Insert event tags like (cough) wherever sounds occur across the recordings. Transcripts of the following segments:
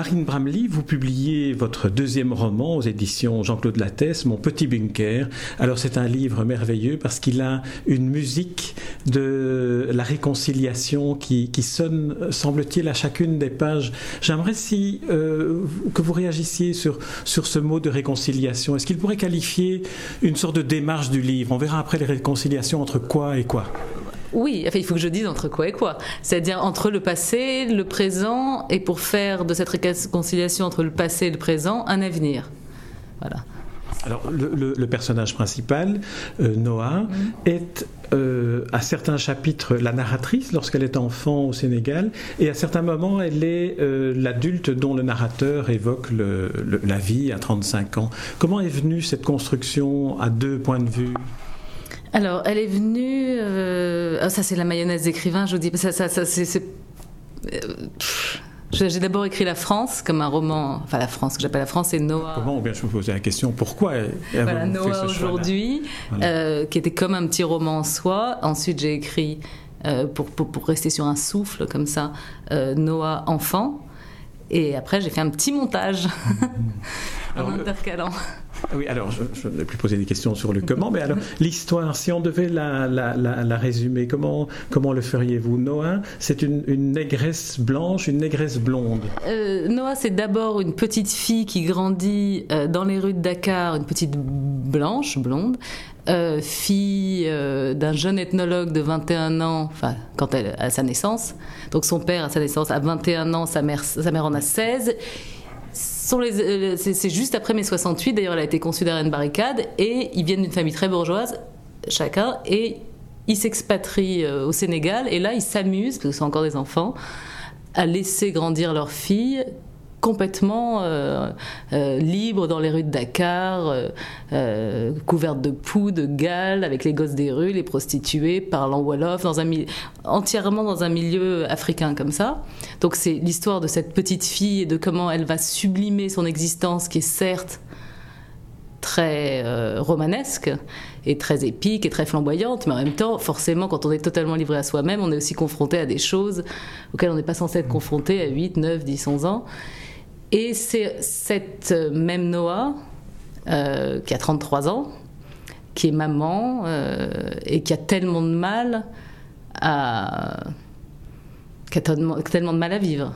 Marine Bramley, vous publiez votre deuxième roman aux éditions Jean-Claude Lattès, Mon petit bunker. Alors c'est un livre merveilleux parce qu'il a une musique de la réconciliation qui, sonne, semble-t-il, à chacune des pages. J'aimerais si euh, que vous réagissiez sur, sur ce mot de réconciliation. Est-ce qu'il pourrait qualifier une sorte de démarche du livre? On verra après les réconciliations entre quoi et quoi. Oui, il faut que je dise entre quoi et quoi. C'est-à-dire entre le passé, le présent, et pour faire de cette réconciliation entre le passé et le présent un avenir. Voilà. Alors, le, personnage principal, euh, Noah, mm-hmm. est euh, à certains chapitres la narratrice lorsqu'elle est enfant au Sénégal, et à certains moments, elle est euh, l'adulte dont le narrateur évoque la vie à 35 ans. Comment est venue cette construction à deux points de vue? Alors, elle est venue. Euh, ah, ça, c'est la mayonnaise d'écrivain, je vous dis. Ça, ça, ça c'est. Euh, j'ai d'abord écrit La France comme un roman, enfin la France, que j'appelle La France, et Noah. Comment bien je vous posais la question Pourquoi Voilà, Noah aujourd'hui, euh, qui était comme un petit roman en soi. Ensuite, j'ai écrit, pour, pour, pour, rester sur un souffle comme ça, Noah enfant. Et après, j'ai fait un petit montage (laughs) (laughs) en intercalant. Ah oui, alors je ne vais plus poser des questions sur le comment, mais alors l'histoire, si on devait la, la, la, résumer, comment, comment le feriez-vous? Noah, c'est une, une, négresse blanche, une négresse blonde euh, Noah, c'est d'abord une petite fille qui grandit euh, dans les rues de Dakar, une petite blanche, blonde, euh, fille d'un jeune ethnologue de 21 ans, enfin, quand elle à sa naissance. Donc son père à sa naissance a 21 ans, sa mère, sa mère en a 16. Euh, c'est juste après mai 68, d'ailleurs elle a été conçue derrière une barricade, et ils viennent d'une famille très bourgeoise, chacun, et ils s'expatrient euh, au Sénégal, et là ils s'amusent, parce que sont encore des enfants, à laisser grandir leur fille complètement euh, euh, libre dans les rues de Dakar, euh, couverte de poux, de gales, avec les gosses des rues, les prostituées, parlant Wolof, dans un entièrement dans un milieu africain comme ça. Donc c'est l'histoire de cette petite fille et de comment elle va sublimer son existence, qui est certes très romanesque et très épique et très flamboyante, mais en même temps, forcément, quand on est totalement livré à soi-même, on est aussi confronté à des choses auxquelles on n'est pas censé être confronté à 8, 9, 10, 11 ans. Et c'est cette même Noah, euh, qui a 33 ans, qui est maman euh, et qui a tellement de mal à. qui a tellement de mal à vivre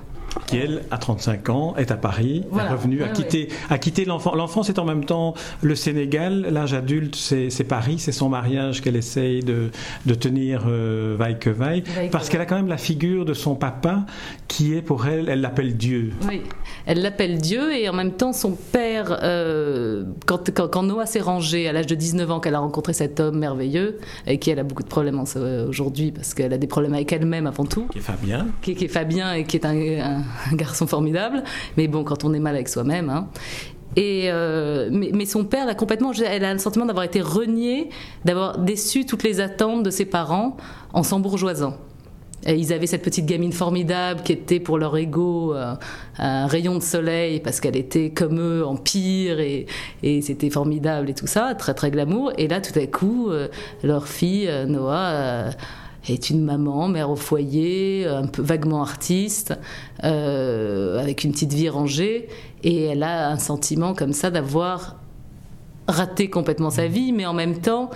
qui elle, à 35 ans, est à Paris, est revenue, a quitté, a quitté l'enfant. L'enfant, c'est en même temps le Sénégal, l'âge adulte, c'est Paris, c'est son mariage qu'elle essaye de, de tenir euh, vaille que vaille, parce qu'elle a quand même la figure de son papa qui est pour elle, elle l'appelle Dieu. Oui, elle l'appelle Dieu et en même temps son père, euh, quand, quand, Noah s'est rangé à l'âge de 19 ans, qu'elle a rencontré cet homme merveilleux, et qui elle a beaucoup de problèmes aujourd'hui parce qu'elle a des problèmes avec elle-même avant tout. Qui est Fabien. Qui, est Fabien et qui est un un garçon formidable, mais bon, quand on est mal avec soi-même. Hein. Et euh, mais, son père a complètement, elle a le sentiment d'avoir été reniée, d'avoir déçu toutes les attentes de ses parents en s'embourgeoisant. Et ils avaient cette petite gamine formidable qui était pour leur ego euh, un rayon de soleil parce qu'elle était comme eux en pire et, et c'était formidable et tout ça, très très glamour. Et là, tout à coup, euh, leur fille, Noah, est une maman, mère au foyer, un peu vaguement artiste, euh, avec une petite vie rangée, et elle a un sentiment comme ça d'avoir raté complètement sa vie, mais en même temps,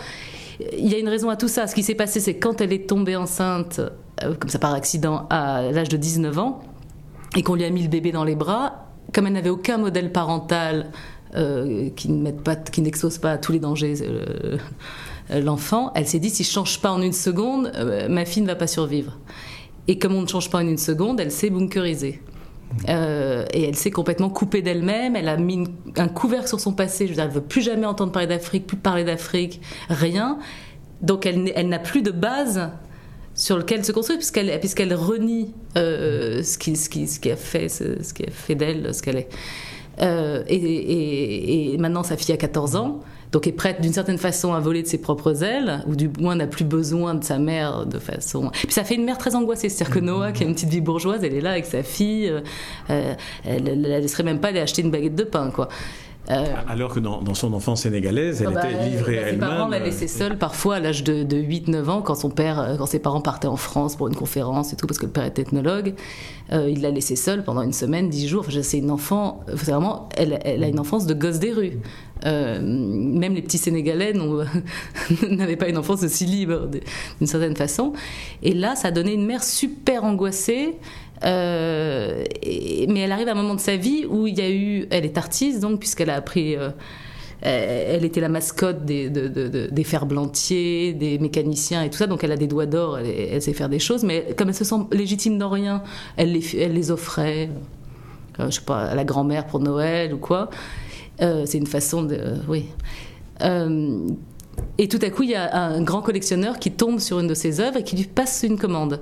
il y a une raison à tout ça. Ce qui s'est passé, c'est quand elle est tombée enceinte, euh, comme ça par accident, à l'âge de 19 ans, et qu'on lui a mis le bébé dans les bras, comme elle n'avait aucun modèle parental euh, qui n'expose pas à tous les dangers l'enfant, elle s'est dit si je change pas en une seconde, euh, ma fille ne va pas survivre. Et comme on ne change pas en une seconde, elle s'est bunkerisée. Euh, et elle s'est complètement coupée d'elle-même. Elle a mis un couvercle sur son passé. Je veux dire, elle veut plus jamais entendre parler d'Afrique, plus parler d'Afrique, rien. Donc elle, elle n'a plus de base sur lequel se construire puisqu'elle puisqu'elle renie ce qui ce qui ce qui a fait ce, ce qui a fait d'elle ce qu'elle est. Et, et, et, maintenant sa fille a 14 ans donc est prête d'une certaine façon à voler de ses propres ailes, ou du moins n'a plus besoin de sa mère de façon. Puis ça fait une mère très angoissée, c'est-à-dire que Noah, qui a une petite vie bourgeoise, elle est là avec sa fille, euh, euh, elle, ne laisserait même pas aller acheter une baguette de pain, quoi. Euh, Alors que dans, son enfance sénégalaise, elle ah bah, était livrée à elle-même. Ses parents la laissaient seule parfois à l'âge de, 8-9 ans quand son père, quand ses parents partaient en France pour une conférence et tout, parce que le père était ethnologue. il l'a laissée seule pendant une semaine, 10 jours. Enfin, c'est une enfant, vraiment, elle, elle, a une enfance de gosse des rues. Euh, même les petits Sénégalais (laughs) n'avaient pas une enfance aussi libre d'une certaine façon. Et là, ça a donné une mère super angoissée. Euh, mais elle arrive à un moment de sa vie où il y a eu, elle est artiste donc puisqu'elle a appris, euh, elle était la mascotte des, ferblantiers, des mécaniciens et tout ça, donc elle a des doigts d'or, elle, sait faire des choses, mais comme elle se sent légitime dans rien, elle les, elle les offrait, je sais pas, à la grand-mère pour Noël ou quoi. Euh, c'est une façon de. Euh, oui. Euh, et tout à coup, il y a un grand collectionneur qui tombe sur une de ses œuvres et qui lui passe une commande.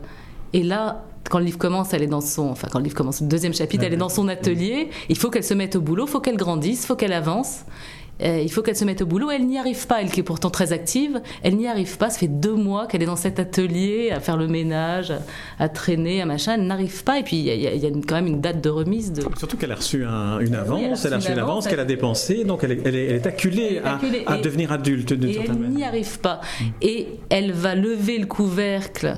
Et là, quand le livre commence, elle est dans son, enfin quand le livre commence, le deuxième chapitre, elle est dans son atelier. Il faut qu'elle se mette au boulot, il faut qu'elle grandisse, il faut qu'elle avance. Euh, il faut qu'elle se mette au boulot. Elle n'y arrive pas, elle qui est pourtant très active. Elle n'y arrive pas. Ça fait deux mois qu'elle est dans cet atelier à faire le ménage, à, traîner, à machin. Elle n'arrive pas. Et puis il y, a, quand même une date de remise. De... Surtout qu'elle a reçu une avance. elle a reçu une avance qu'elle a dépensée. Donc elle est, acculée, à, devenir adulte d'une certaine manière. Elle n'y arrive pas. Et elle va lever le couvercle.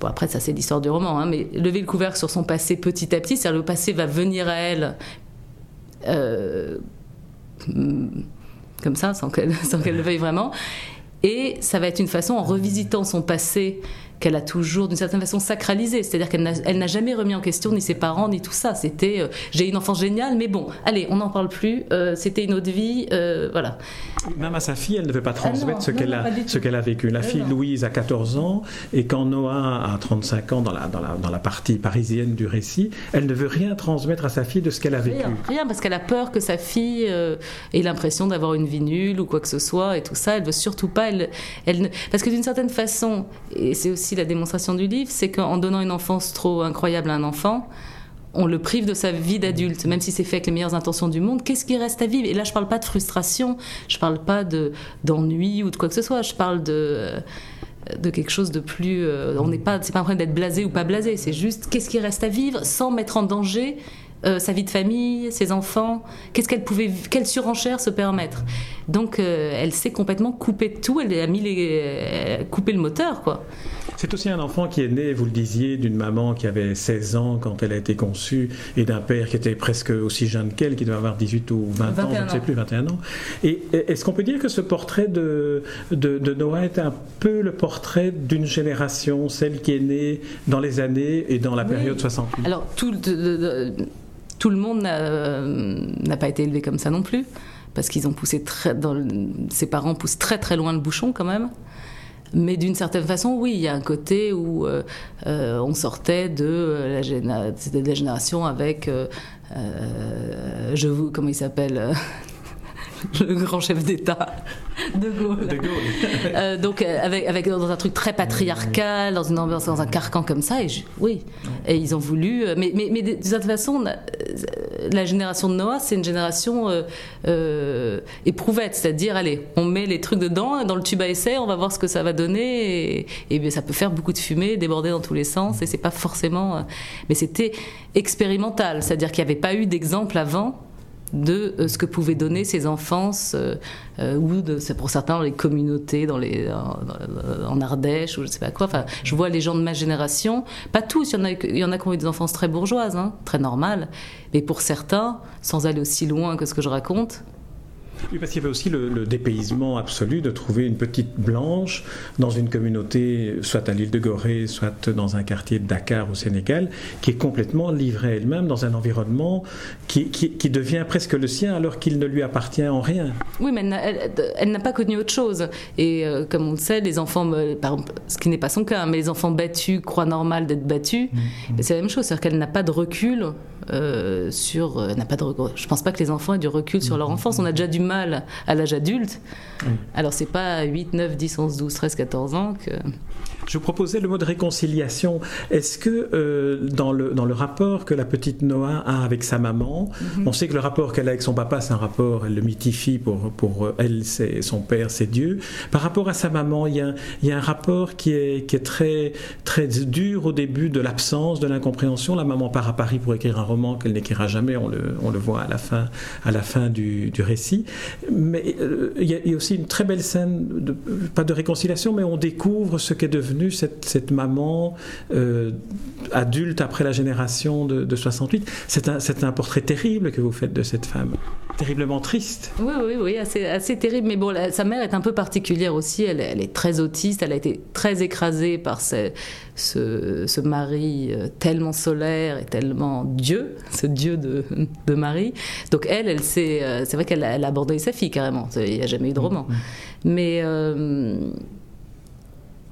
Bon, après, ça, c'est l'histoire du roman, hein, mais lever le couvercle sur son passé petit à petit, c'est-à-dire le passé va venir à elle euh, comme ça, (laughs) sans qu'elle le veuille vraiment. Et ça va être une façon, en revisitant son passé, qu'elle a toujours d'une certaine façon sacralisé. C'est-à-dire qu'elle n'a jamais remis en question ni ses parents ni tout ça. C'était euh, j'ai une enfance géniale, mais bon, allez, on n'en parle plus. Euh, c'était une autre vie, euh, voilà. Même à sa fille, elle ne veut pas transmettre ce qu'elle a, ce qu'elle a vécu. La fille Louise a 14 ans et quand Noah a 35 ans dans la, dans la, dans la partie parisienne du récit, elle ne veut rien transmettre à sa fille de ce qu'elle a vécu. Rien, rien parce qu'elle a peur que sa fille ait l'impression d'avoir une vie nulle ou quoi que ce soit et tout ça. Elle veut surtout pas. Elle, elle, parce que d'une certaine façon, et c'est aussi la démonstration du livre, c'est qu'en donnant une enfance trop incroyable à un enfant, on le prive de sa vie d'adulte, même si c'est fait avec les meilleures intentions du monde. Qu'est-ce qui reste à vivre? Et là, je parle pas de frustration, je parle pas de d'ennui ou de quoi que ce soit. Je parle de de quelque chose de plus. Euh, on n'est pas, c'est pas un problème d'être blasé ou pas blasé. C'est juste qu'est-ce qui reste à vivre sans mettre en danger euh, sa vie de famille, ses enfants, qu'est-ce qu'elle pouvait, quelle surenchère se permettre? Donc, euh, elle s'est complètement coupée de tout. Elle a mis les, coupé le moteur, quoi. C'est aussi un enfant qui est né, vous le disiez, d'une maman qui avait 16 ans quand elle a été conçue et d'un père qui était presque aussi jeune qu'elle, qui devait avoir 18 ou 20 ans, je ne sais plus, 21 ans. Et est-ce qu'on peut dire que ce portrait de, de, Noah est un peu le portrait d'une génération, celle qui est née dans les années et dans la période 68 Alors, tout, tout le monde n'a pas été élevé comme ça non plus parce qu'ils ont poussé très, dans ses parents poussent très très loin le bouchon quand même. Mais d'une certaine façon, oui, il y a un côté où euh, euh, on sortait de la, de la génération avec, euh, je vous, comment il s'appelle (laughs) le grand chef d'État (laughs) de Gaulle. De Gaulle. (laughs) euh, donc euh, avec, avec dans un truc très patriarcal, dans une ambiance, dans un carcan comme ça. Et oui, et ils ont voulu. Euh, mais, mais, mais de toute façon, la génération de Noah, c'est une génération euh, éprouvette, c'est-à-dire, allez, on met les trucs dedans, dans le tube à essai, on va voir ce que ça va donner, et, et bien, ça peut faire beaucoup de fumée, déborder dans tous les sens, et c'est pas forcément. mais c'était expérimental, c'est-à-dire qu'il n'y avait pas eu d'exemple avant de euh, ce que pouvaient donner ces enfances, euh, euh, ou de, pour certains dans les communautés, dans les, en, Ardèche, ou je sais pas quoi. Enfin, je vois les gens de ma génération, pas tous, il y en a, il y en a qui ont eu des enfances très bourgeoises, hein, très normales, mais pour certains, sans aller aussi loin que ce que je raconte, oui, parce qu'il y avait aussi le, dépaysement absolu de trouver une petite blanche dans une communauté, soit à l'île de Gorée, soit dans un quartier de Dakar au Sénégal, qui est complètement livrée elle-même dans un environnement qui, qui, devient presque le sien alors qu'il ne lui appartient en rien. Oui, mais elle, n'a pas connu autre chose. Et euh, comme on le sait, les enfants, par exemple, ce qui n'est pas son cas, hein, mais les enfants battus croient normal d'être battus, mmh, mmh. c'est la même chose, c'est-à-dire qu'elle n'a pas de recul euh, sur. Euh, n'a pas de, je pense pas que les enfants aient du recul sur leur mmh, enfance. On a déjà du mal à l'âge adulte. Alors c'est pas 8, 9, 10, 11, 12, 13, 14 ans que... Je vous proposais le mot de réconciliation. Est-ce que euh, dans, le, dans le rapport que la petite Noah a avec sa maman, mhm. on sait que le rapport qu'elle a avec son papa, c'est un rapport, elle le mythifie pour, pour elle, c'est son père, c'est Dieu. Par rapport à sa maman, il y a, il y a un rapport qui est, qui est très, très dur au début de l'absence, de l'incompréhension. La maman part à Paris pour écrire un roman qu'elle n'écrira jamais, on le, on le voit à la fin, à la fin du, du récit. Mais euh, il y, a aussi une très belle scène, de, pas de réconciliation, mais on découvre ce qu'est devenue cette, cette maman euh, adulte après la génération de, de 68. C'est un, un portrait terrible que vous faites de cette femme terriblement triste. Oui, oui, oui, assez, assez terrible. Mais bon, sa mère est un peu particulière aussi. Elle, elle, est très autiste. Elle a été très écrasée par ce, ce, ce mari euh, tellement solaire et tellement Dieu, ce Dieu de, de Marie. Donc elle, elle c'est euh, vrai qu'elle a, abandonné sa fille carrément. Il n'y a jamais eu de roman. Mm-hmm. Mais euh,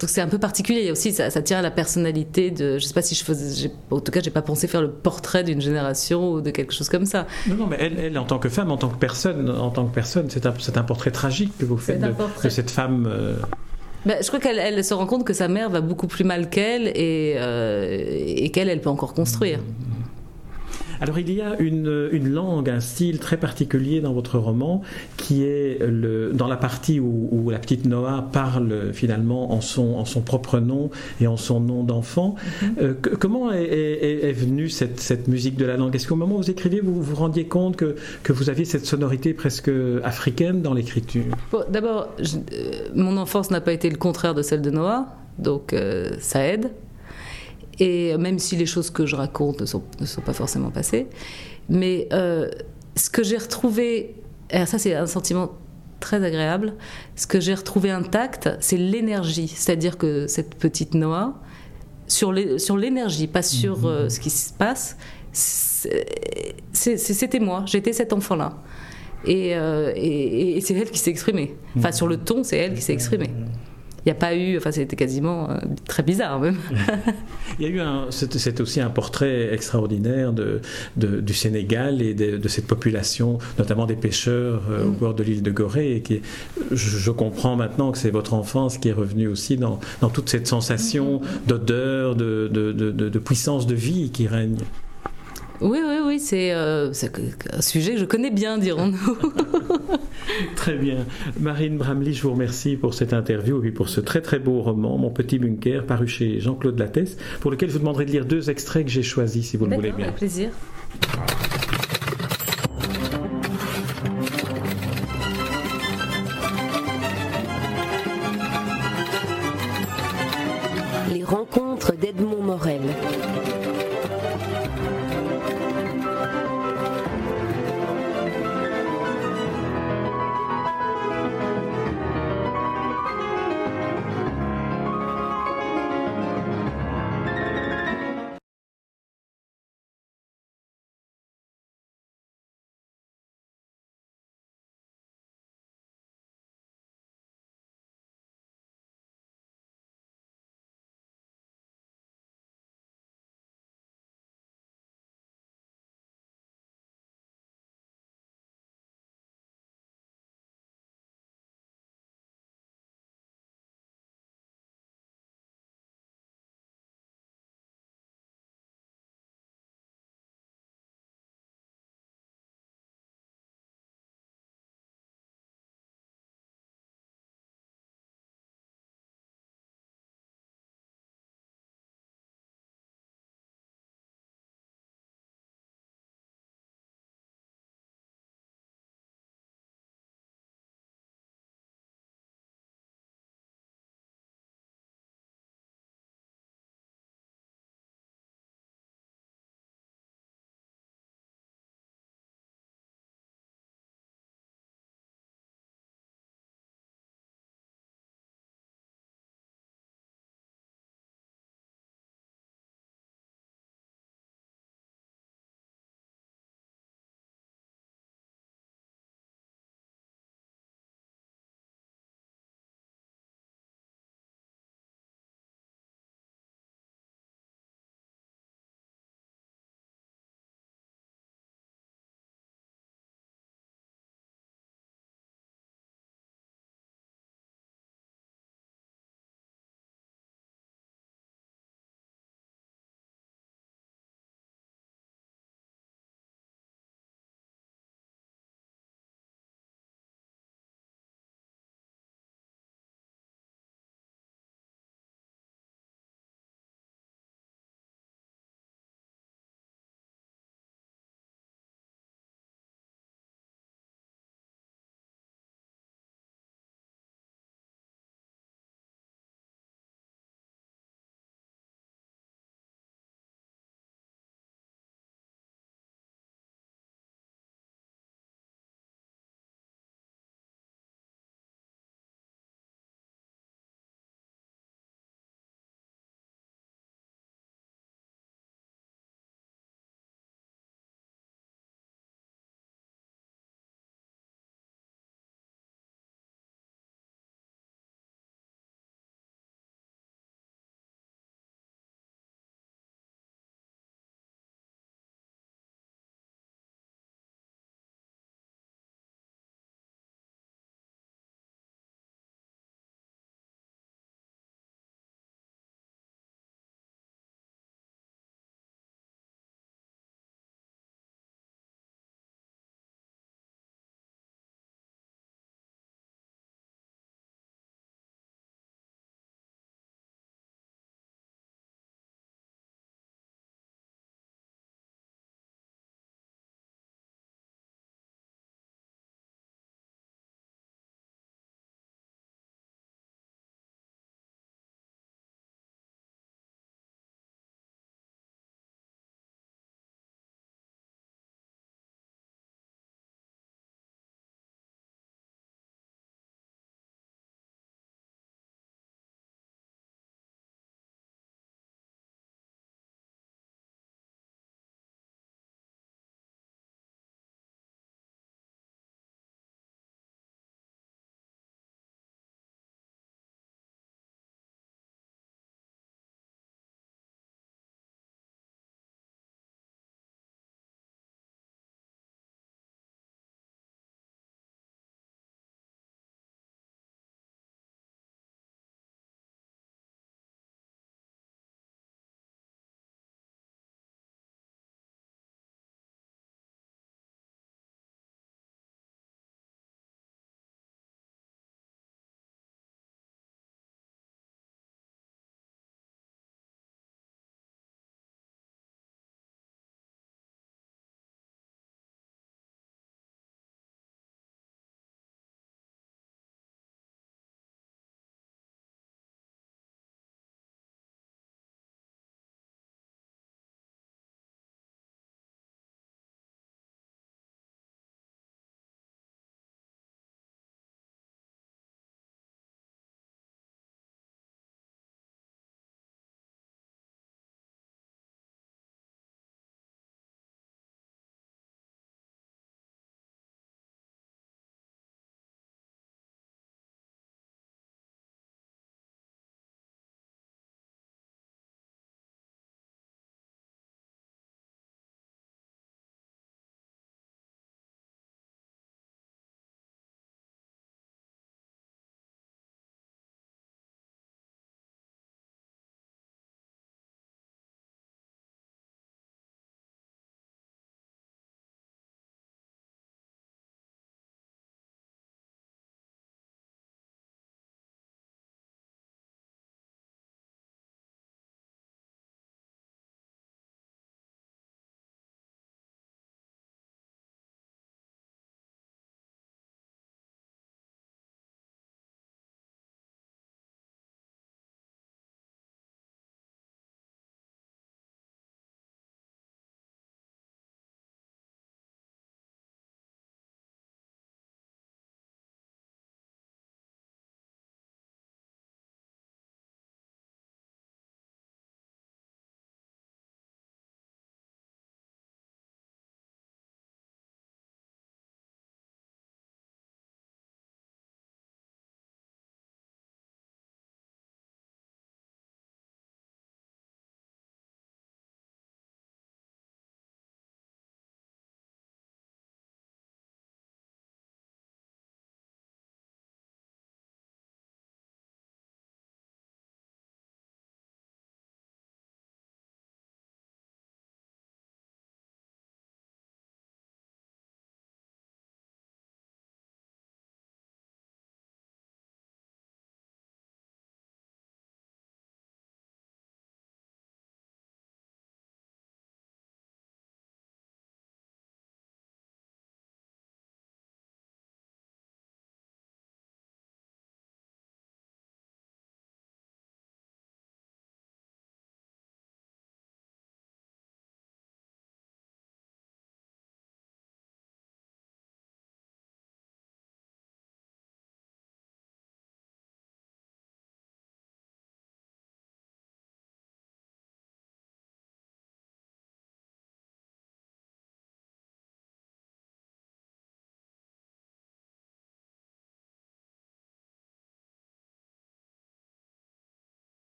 donc c'est un peu particulier aussi, ça, ça, tient à la personnalité de. Je sais pas si je faisais. En tout cas, j'ai pas pensé faire le portrait d'une génération ou de quelque chose comme ça. Non, non, mais elle, elle, en tant que femme, en tant que personne, en tant que personne, c'est un, un, portrait tragique que vous faites de, de, cette femme. Euh... Ben, je crois qu'elle elle se rend compte que sa mère va beaucoup plus mal qu'elle et, euh, et qu'elle, elle peut encore construire. Alors il y a une, une, langue, un style très particulier dans votre roman qui est le, dans la partie où, où, la petite Noah parle finalement en son, en son propre nom et en son nom d'enfant. Mm -hmm. euh, comment est, est, est, venue cette, cette, musique de la langue? Est-ce qu'au moment où vous écriviez, vous vous rendiez compte que, que vous aviez cette sonorité presque africaine dans l'écriture? Bon, D'abord, euh, mon enfance n'a pas été le contraire de celle de Noah, donc euh, ça aide. Et même si les choses que je raconte ne sont, ne sont pas forcément passées. Mais euh, ce que j'ai retrouvé, et ça c'est un sentiment très agréable, ce que j'ai retrouvé intact, c'est l'énergie. C'est-à-dire que cette petite Noah, sur l'énergie, pas sur euh, ce qui se passe, c'était moi, j'étais cet enfant-là. Et, euh, et, et c'est elle qui s'est exprimée. Enfin, sur le ton, c'est elle qui s'est exprimée il n'y a pas eu, enfin c'était quasiment euh, très bizarre même. (laughs) il y a eu un, c'est aussi un portrait extraordinaire de, de du Sénégal et de, de, cette population, notamment des pêcheurs euh, mm. au bord de l'île de Gorée. Et qui, je, je, comprends maintenant que c'est votre enfance qui est revenue aussi dans, dans toute cette sensation mm. d'odeur, de, de, de, puissance de vie qui règne. Oui, oui, oui, c'est euh, un sujet que je connais bien, dirons-nous. (laughs) très bien. Marine Bramley, je vous remercie pour cette interview et pour ce très très beau roman, Mon petit bunker, paru chez Jean-Claude Lattès, pour lequel je vous demanderai de lire deux extraits que j'ai choisis, si vous le voulez bien. Avec plaisir.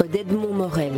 d'Edmond Morel.